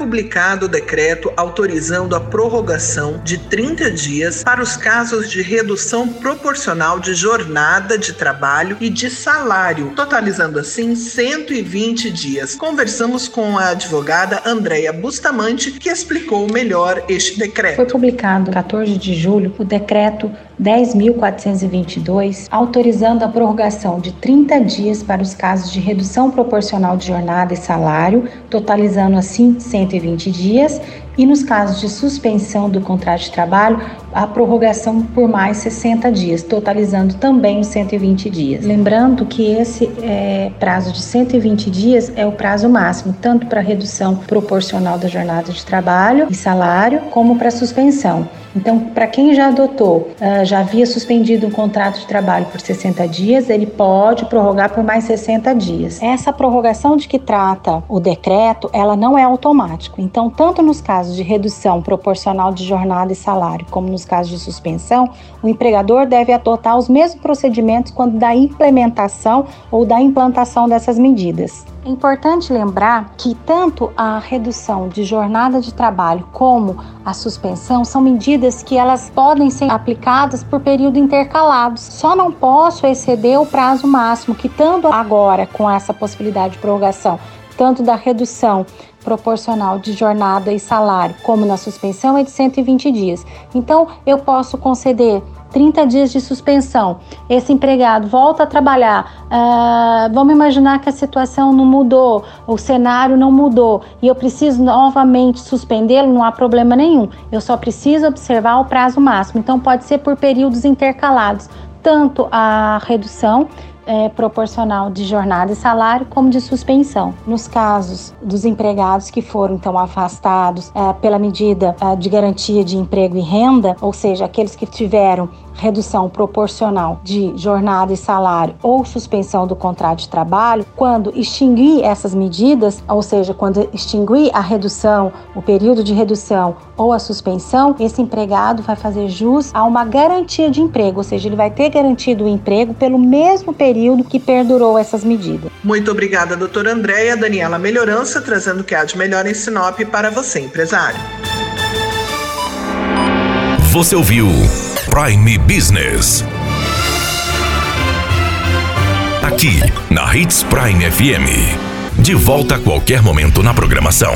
Publicado o decreto autorizando a prorrogação de 30 dias para os casos de redução proporcional de jornada de trabalho e de salário, totalizando assim 120 dias. Conversamos com a advogada Andréia Bustamante, que explicou melhor este decreto. Foi publicado 14 de julho o decreto 10.422, autorizando a prorrogação de 30 dias para os casos de redução proporcional de jornada e salário, totalizando assim 120 dias, e nos casos de suspensão do contrato de trabalho, a prorrogação por mais 60 dias, totalizando também os 120 dias. Lembrando que esse é, prazo de 120 dias é o prazo máximo, tanto para redução proporcional da jornada de trabalho e salário, como para suspensão. Então, para quem já adotou, uh, já havia suspendido um contrato de trabalho por 60 dias, ele pode prorrogar por mais 60 dias. Essa prorrogação de que trata o decreto, ela não é automática. Então, tanto nos casos de redução proporcional de jornada e salário, como nos casos de suspensão, o empregador deve adotar os mesmos procedimentos quando da implementação ou da implantação dessas medidas. É importante lembrar que tanto a redução de jornada de trabalho como a suspensão são medidas que elas podem ser aplicadas por período intercalados. Só não posso exceder o prazo máximo que tanto agora com essa possibilidade de prorrogação, tanto da redução proporcional de jornada e salário, como na suspensão é de 120 dias. Então, eu posso conceder 30 dias de suspensão. Esse empregado volta a trabalhar. Uh, vamos imaginar que a situação não mudou, o cenário não mudou e eu preciso novamente suspendê-lo, não há problema nenhum. Eu só preciso observar o prazo máximo. Então, pode ser por períodos intercalados tanto a redução é, proporcional de jornada e salário, como de suspensão. Nos casos dos empregados que foram então afastados é, pela medida é, de garantia de emprego e renda, ou seja, aqueles que tiveram redução proporcional de jornada e salário ou suspensão do contrato de trabalho, quando extinguir essas medidas, ou seja, quando extinguir a redução, o período de redução ou a suspensão, esse empregado vai fazer jus a uma garantia de emprego, ou seja, ele vai ter garantido o emprego pelo mesmo período que perdurou essas medidas. Muito obrigada, doutora Andréia. Daniela Melhorança, trazendo o que há de melhor em Sinop para você, empresário. Você ouviu Prime Business. Aqui, na Hits Prime FM. De volta a qualquer momento na programação.